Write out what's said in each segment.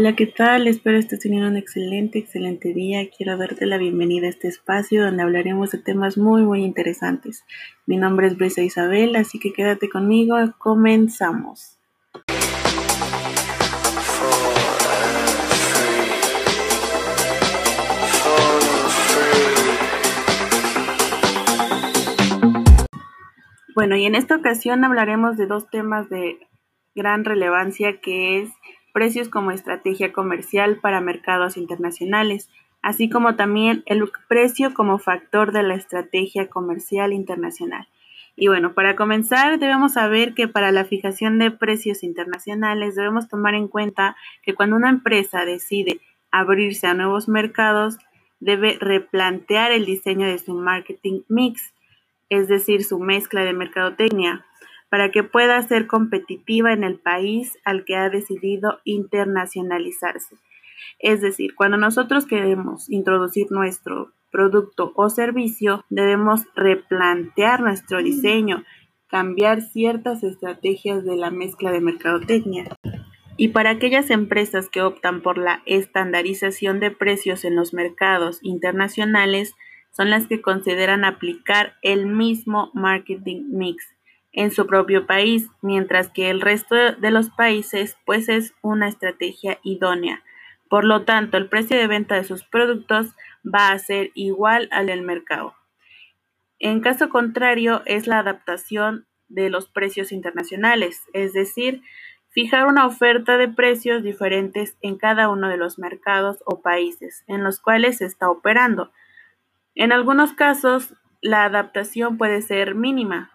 Hola, ¿qué tal? Espero estés teniendo un excelente, excelente día. Quiero darte la bienvenida a este espacio donde hablaremos de temas muy, muy interesantes. Mi nombre es Brisa Isabel, así que quédate conmigo. Comenzamos. Bueno, y en esta ocasión hablaremos de dos temas de gran relevancia que es precios como estrategia comercial para mercados internacionales, así como también el precio como factor de la estrategia comercial internacional. Y bueno, para comenzar debemos saber que para la fijación de precios internacionales debemos tomar en cuenta que cuando una empresa decide abrirse a nuevos mercados, debe replantear el diseño de su marketing mix, es decir, su mezcla de mercadotecnia, para que pueda ser competitiva en el país al que ha decidido internacionalizarse. Es decir, cuando nosotros queremos introducir nuestro producto o servicio, debemos replantear nuestro diseño, cambiar ciertas estrategias de la mezcla de mercadotecnia. Y para aquellas empresas que optan por la estandarización de precios en los mercados internacionales, son las que consideran aplicar el mismo marketing mix en su propio país, mientras que el resto de los países pues es una estrategia idónea. Por lo tanto, el precio de venta de sus productos va a ser igual al del mercado. En caso contrario, es la adaptación de los precios internacionales, es decir, fijar una oferta de precios diferentes en cada uno de los mercados o países en los cuales se está operando. En algunos casos, la adaptación puede ser mínima,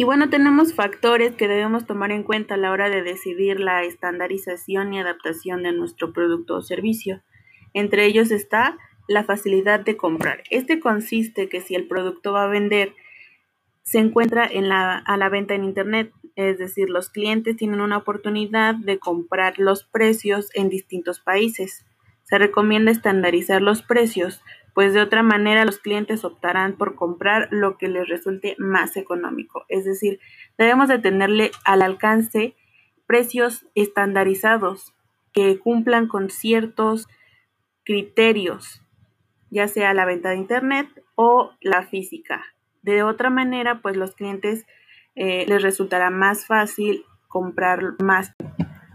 y bueno, tenemos factores que debemos tomar en cuenta a la hora de decidir la estandarización y adaptación de nuestro producto o servicio. Entre ellos está la facilidad de comprar. Este consiste que si el producto va a vender se encuentra a la venta en Internet, es decir, los clientes tienen una oportunidad de comprar los precios en distintos países. Se recomienda estandarizar los precios pues de otra manera los clientes optarán por comprar lo que les resulte más económico. Es decir, debemos de tenerle al alcance precios estandarizados que cumplan con ciertos criterios, ya sea la venta de Internet o la física. De otra manera, pues los clientes eh, les resultará más fácil comprar más.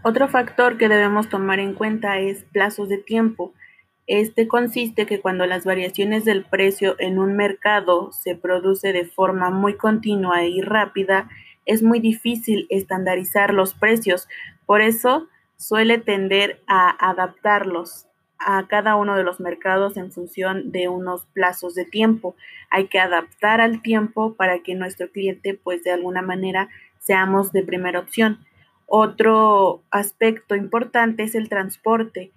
Otro factor que debemos tomar en cuenta es plazos de tiempo. Este consiste que cuando las variaciones del precio en un mercado se produce de forma muy continua y rápida, es muy difícil estandarizar los precios. Por eso suele tender a adaptarlos a cada uno de los mercados en función de unos plazos de tiempo. Hay que adaptar al tiempo para que nuestro cliente, pues de alguna manera, seamos de primera opción. Otro aspecto importante es el transporte.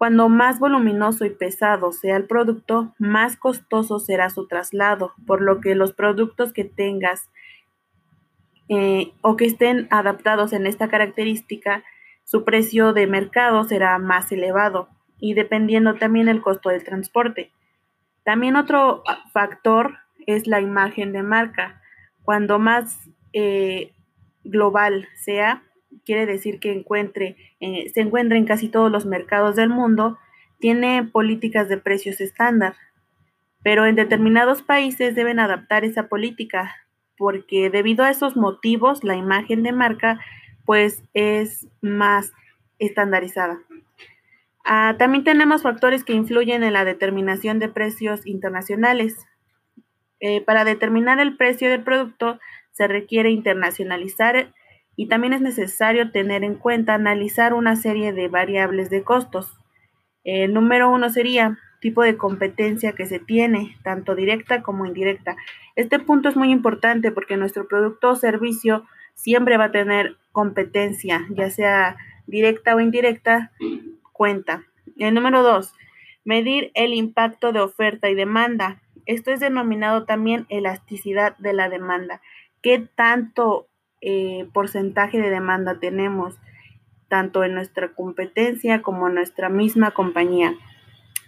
Cuando más voluminoso y pesado sea el producto, más costoso será su traslado, por lo que los productos que tengas eh, o que estén adaptados en esta característica, su precio de mercado será más elevado y dependiendo también el costo del transporte. También otro factor es la imagen de marca. Cuando más eh, global sea, quiere decir que encuentre, eh, se encuentra en casi todos los mercados del mundo, tiene políticas de precios estándar, pero en determinados países deben adaptar esa política porque debido a esos motivos la imagen de marca pues es más estandarizada. Ah, también tenemos factores que influyen en la determinación de precios internacionales. Eh, para determinar el precio del producto se requiere internacionalizar y también es necesario tener en cuenta analizar una serie de variables de costos. El número uno sería tipo de competencia que se tiene, tanto directa como indirecta. Este punto es muy importante porque nuestro producto o servicio siempre va a tener competencia, ya sea directa o indirecta, cuenta. El número dos, medir el impacto de oferta y demanda. Esto es denominado también elasticidad de la demanda. ¿Qué tanto eh, porcentaje de demanda tenemos, tanto en nuestra competencia como en nuestra misma compañía.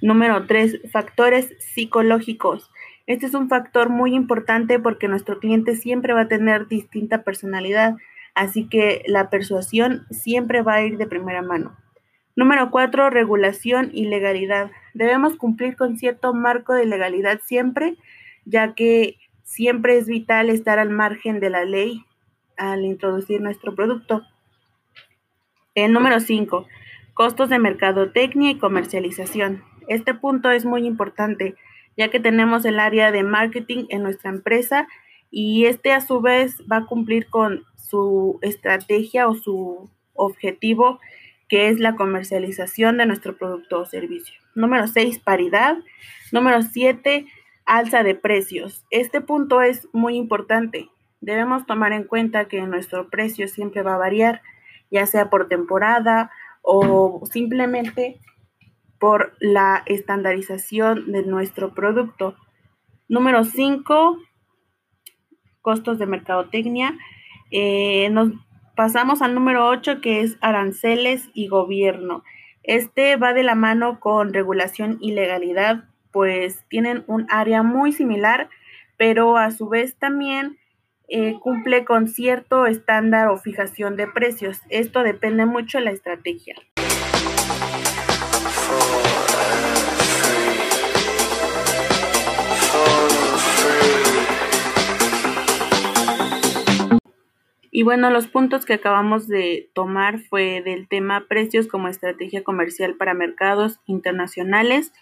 Número tres, factores psicológicos. Este es un factor muy importante porque nuestro cliente siempre va a tener distinta personalidad, así que la persuasión siempre va a ir de primera mano. Número cuatro, regulación y legalidad. Debemos cumplir con cierto marco de legalidad siempre, ya que siempre es vital estar al margen de la ley al introducir nuestro producto. El número 5. Costos de mercadotecnia y comercialización. Este punto es muy importante, ya que tenemos el área de marketing en nuestra empresa y este a su vez va a cumplir con su estrategia o su objetivo, que es la comercialización de nuestro producto o servicio. Número 6, paridad. Número 7, alza de precios. Este punto es muy importante. Debemos tomar en cuenta que nuestro precio siempre va a variar, ya sea por temporada o simplemente por la estandarización de nuestro producto. Número 5, costos de mercadotecnia. Eh, nos pasamos al número 8 que es aranceles y gobierno. Este va de la mano con regulación y legalidad, pues tienen un área muy similar, pero a su vez también eh, cumple con cierto estándar o fijación de precios. Esto depende mucho de la estrategia. Y bueno, los puntos que acabamos de tomar fue del tema precios como estrategia comercial para mercados internacionales.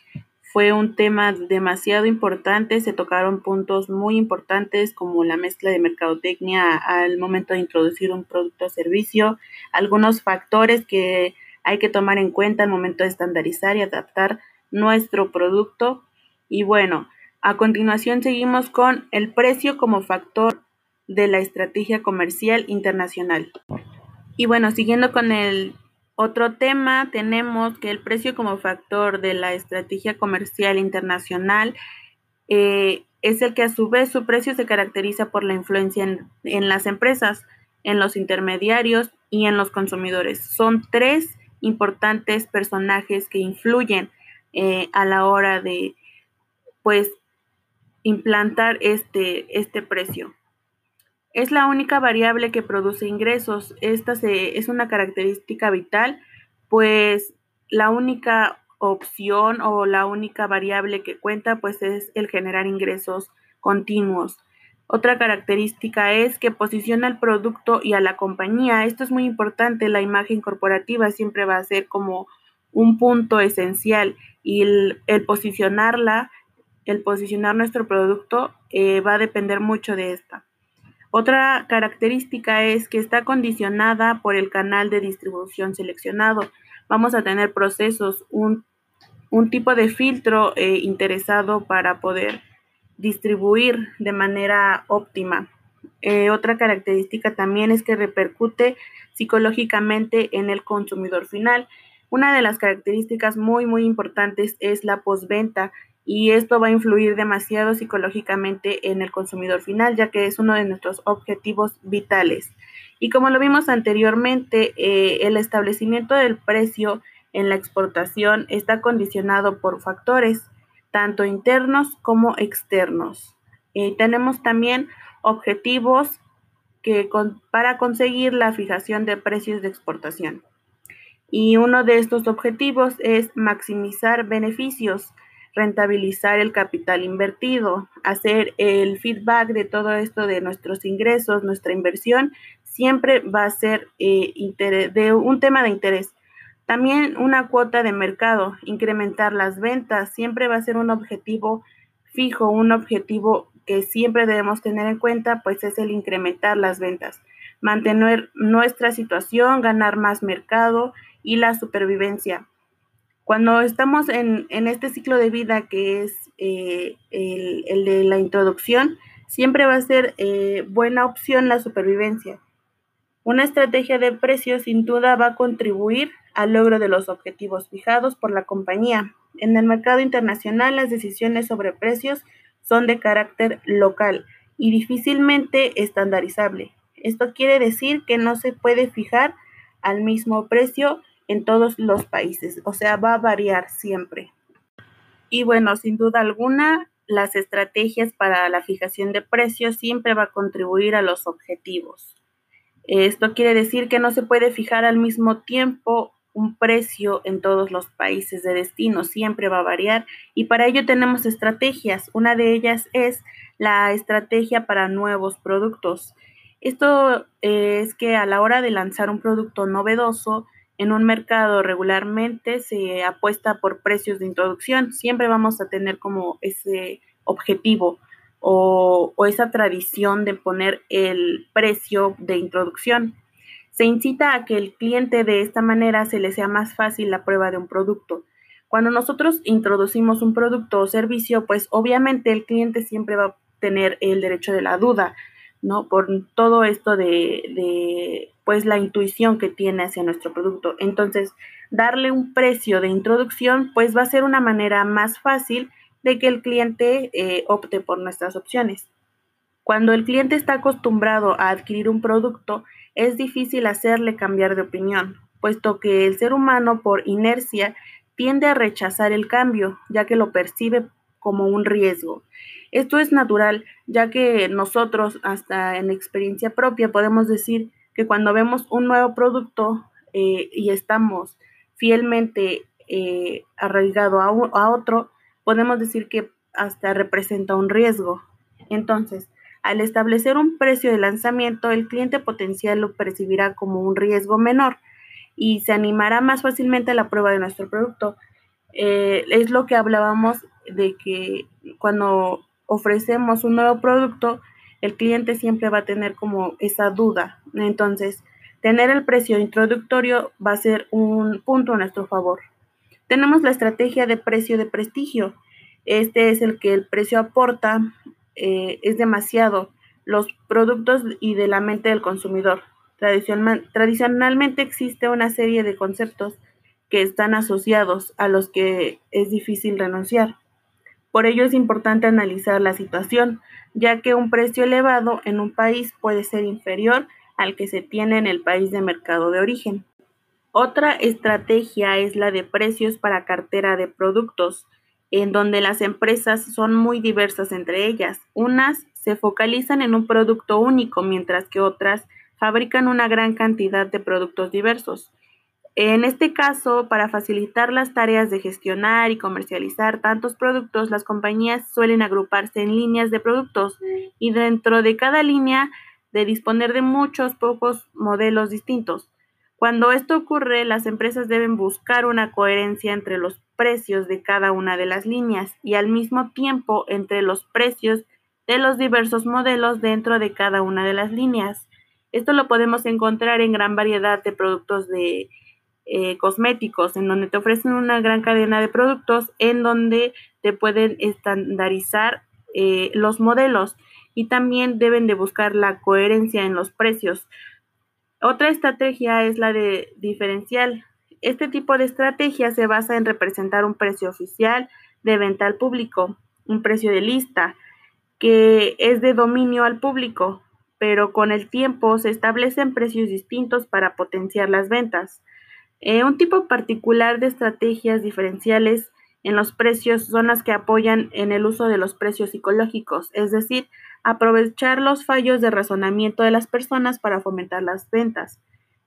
Fue un tema demasiado importante, se tocaron puntos muy importantes como la mezcla de mercadotecnia al momento de introducir un producto o servicio, algunos factores que hay que tomar en cuenta al momento de estandarizar y adaptar nuestro producto. Y bueno, a continuación seguimos con el precio como factor de la estrategia comercial internacional. Y bueno, siguiendo con el otro tema, tenemos que el precio como factor de la estrategia comercial internacional eh, es el que a su vez su precio se caracteriza por la influencia en, las empresas, en los intermediarios y en los consumidores. Son tres importantes personajes que influyen eh, a la hora de pues implantar este, este precio. Es la única variable que produce ingresos. Esta es una característica vital, pues la única opción o la única variable que cuenta pues es el generar ingresos continuos. Otra característica es que posiciona el producto y a la compañía. Esto es muy importante. La imagen corporativa siempre va a ser como un punto esencial y el, posicionarla, el posicionar nuestro producto eh, va a depender mucho de esta. Otra característica es que está condicionada por el canal de distribución seleccionado. Vamos a tener procesos, un, tipo de filtro eh, interesado para poder distribuir de manera óptima. Eh, otra característica también es que repercute psicológicamente en el consumidor final. Una de las características muy, muy importantes es la postventa y esto va a influir demasiado psicológicamente en el consumidor final, ya que es uno de nuestros objetivos vitales. Y como lo vimos anteriormente, eh, el establecimiento del precio en la exportación está condicionado por factores tanto internos como externos. Eh, tenemos también objetivos que para conseguir la fijación de precios de exportación. Y uno de estos objetivos es maximizar beneficios rentabilizar el capital invertido, hacer el feedback de todo esto de nuestros ingresos, nuestra inversión, siempre va a ser eh, de un tema de interés. También una cuota de mercado, incrementar las ventas, siempre va a ser un objetivo fijo, un objetivo que siempre debemos tener en cuenta, pues es el incrementar las ventas, mantener nuestra situación, ganar más mercado y la supervivencia. Cuando estamos en, este ciclo de vida que es eh, el, de la introducción, siempre va a ser eh, buena opción la supervivencia. Una estrategia de precios sin duda va a contribuir al logro de los objetivos fijados por la compañía. En el mercado internacional las decisiones sobre precios son de carácter local y difícilmente estandarizable. Esto quiere decir que no se puede fijar al mismo precio en todos los países, o sea, va a variar siempre. Y bueno, sin duda alguna, las estrategias para la fijación de precios siempre va a contribuir a los objetivos. Esto quiere decir que no se puede fijar al mismo tiempo un precio en todos los países de destino, siempre va a variar y para ello tenemos estrategias. Una de ellas es la estrategia para nuevos productos. Esto es que a la hora de lanzar un producto novedoso en un mercado regularmente se apuesta por precios de introducción. Siempre vamos a tener como ese objetivo o, o esa tradición de poner el precio de introducción. Se incita a que el cliente de esta manera se le sea más fácil la prueba de un producto. Cuando nosotros introducimos un producto o servicio, pues obviamente el cliente siempre va a tener el derecho de la duda, ¿no? Por todo esto de, de pues la intuición que tiene hacia nuestro producto. Entonces, darle un precio de introducción, pues va a ser una manera más fácil de que el cliente eh, opte por nuestras opciones. Cuando el cliente está acostumbrado a adquirir un producto, es difícil hacerle cambiar de opinión, puesto que el ser humano por inercia tiende a rechazar el cambio, ya que lo percibe como un riesgo. Esto es natural, ya que nosotros, hasta en experiencia propia, podemos decir que cuando vemos un nuevo producto eh, y estamos fielmente eh, arraigado a, a otro, podemos decir que hasta representa un riesgo. Entonces, al establecer un precio de lanzamiento, el cliente potencial lo percibirá como un riesgo menor y se animará más fácilmente a la prueba de nuestro producto. Eh, es lo que hablábamos de que cuando ofrecemos un nuevo producto, el cliente siempre va a tener como esa duda. Entonces, tener el precio introductorio va a ser un punto a nuestro favor. Tenemos la estrategia de precio de prestigio. Este es el que el precio aporta eh, es demasiado los productos y de la mente del consumidor. tradicionalmente existe una serie de conceptos que están asociados a los que es difícil renunciar. Por ello es importante analizar la situación, ya que un precio elevado en un país puede ser inferior al que se tiene en el país de mercado de origen. Otra estrategia es la de precios para cartera de productos en donde las empresas son muy diversas entre ellas. Unas se focalizan en un producto único, mientras que otras fabrican una gran cantidad de productos diversos. En este caso, para facilitar las tareas de gestionar y comercializar tantos productos, las compañías suelen agruparse en líneas de productos y dentro de cada línea de disponer de muchos pocos modelos distintos. Cuando esto ocurre, las empresas deben buscar una coherencia entre los precios de cada una de las líneas y al mismo tiempo entre los precios de los diversos modelos dentro de cada una de las líneas. Esto lo podemos encontrar en gran variedad de productos de eh, cosméticos, en donde te ofrecen una gran cadena de productos en donde te pueden estandarizar eh, los modelos y también deben de buscar la coherencia en los precios. Otra estrategia es la de diferencial. Este tipo de estrategia se basa en representar un precio oficial de venta al público, un precio de lista, que es de dominio al público, pero con el tiempo se establecen precios distintos para potenciar las ventas. Eh, un tipo particular de estrategias diferenciales en los precios son las que apoyan en el uso de los precios psicológicos, es decir, aprovechar los fallos de razonamiento de las personas para fomentar las ventas.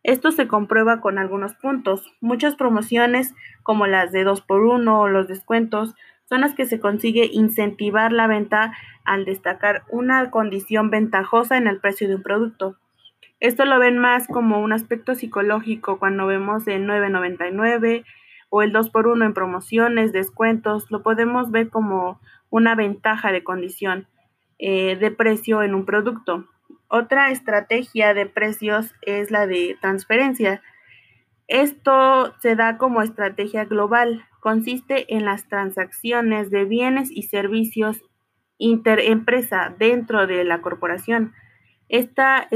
Esto se comprueba con algunos puntos. Muchas promociones, como las de 2x1 o los descuentos, son las que se consigue incentivar la venta al destacar una condición ventajosa en el precio de un producto. Esto lo ven más como un aspecto psicológico cuando vemos el 9.99 o el 2x1 en promociones, descuentos, lo podemos ver como una ventaja de condición eh, de precio en un producto. Otra estrategia de precios es la de transferencia. Esto se da como estrategia global. Consiste en las transacciones de bienes y servicios interempresa dentro de la corporación. Esta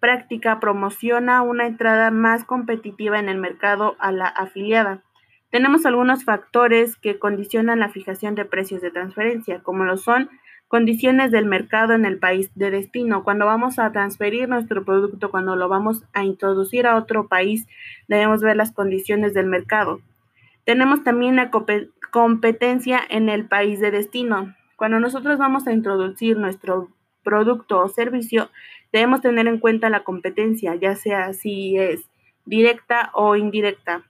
práctica promociona una entrada más competitiva en el mercado a la afiliada. Tenemos algunos factores que condicionan la fijación de precios de transferencia, como lo son Condiciones del mercado en el país de destino. Cuando vamos a transferir nuestro producto, cuando lo vamos a introducir a otro país, debemos ver las condiciones del mercado. Tenemos también la competencia en el país de destino. Cuando nosotros vamos a introducir nuestro producto o servicio, debemos tener en cuenta la competencia, ya sea si es directa o indirecta.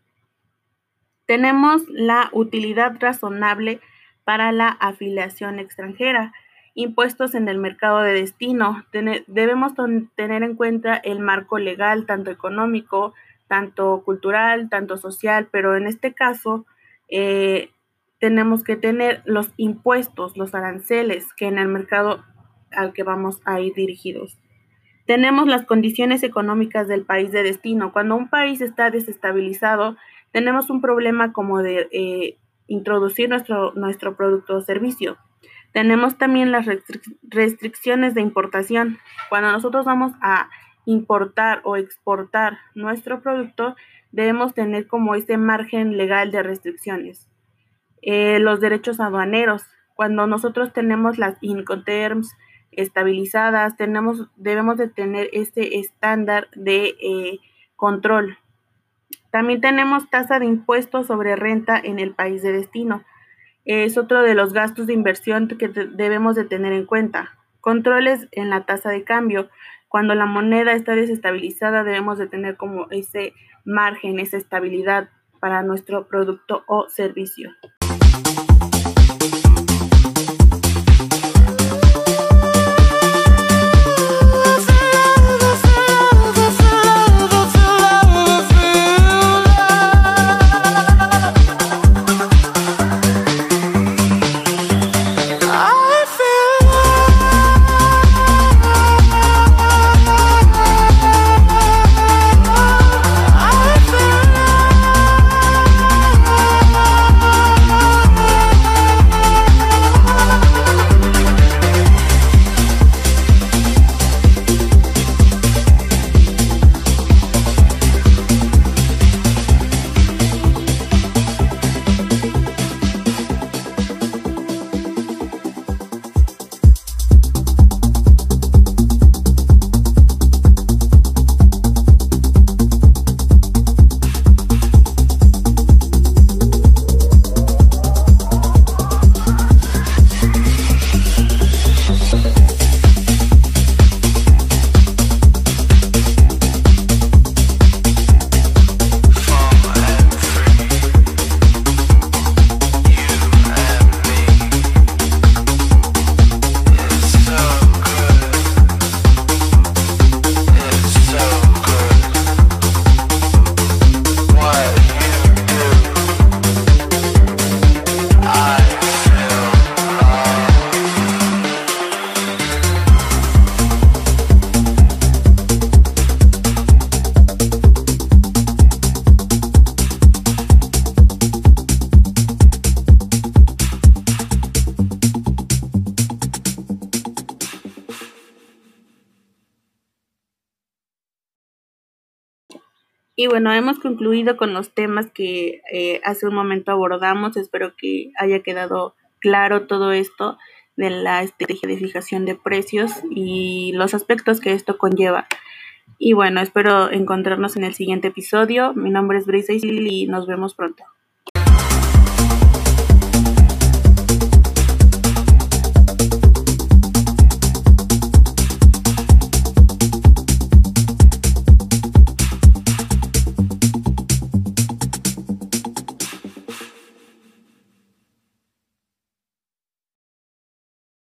Tenemos la utilidad razonable para la afiliación extranjera, impuestos en el mercado de destino. debemos tener en cuenta el marco legal, tanto económico, tanto cultural, tanto social, pero en este caso eh, tenemos que tener los impuestos, los aranceles que en el mercado al que vamos a ir dirigidos. Tenemos las condiciones económicas del país de destino. Cuando un país está desestabilizado, tenemos un problema como de eh, introducir nuestro, nuestro producto o servicio. Tenemos también las restricciones de importación. Cuando nosotros vamos a importar o exportar nuestro producto, debemos tener como ese margen legal de restricciones. Eh, los derechos aduaneros. Cuando nosotros tenemos las Incoterms estabilizadas, tenemos, debemos de tener este estándar de eh, control. También tenemos tasa de impuestos sobre renta en el país de destino. Es otro de los gastos de inversión que debemos de tener en cuenta. Controles en la tasa de cambio. Cuando la moneda está desestabilizada debemos de tener como ese margen, esa estabilidad para nuestro producto o servicio. Y bueno, hemos concluido con los temas que eh, hace un momento abordamos. Espero que haya quedado claro todo esto de la estrategia de fijación de precios y los aspectos que esto conlleva. Y bueno, espero encontrarnos en el siguiente episodio. Mi nombre es Brisa y nos vemos pronto.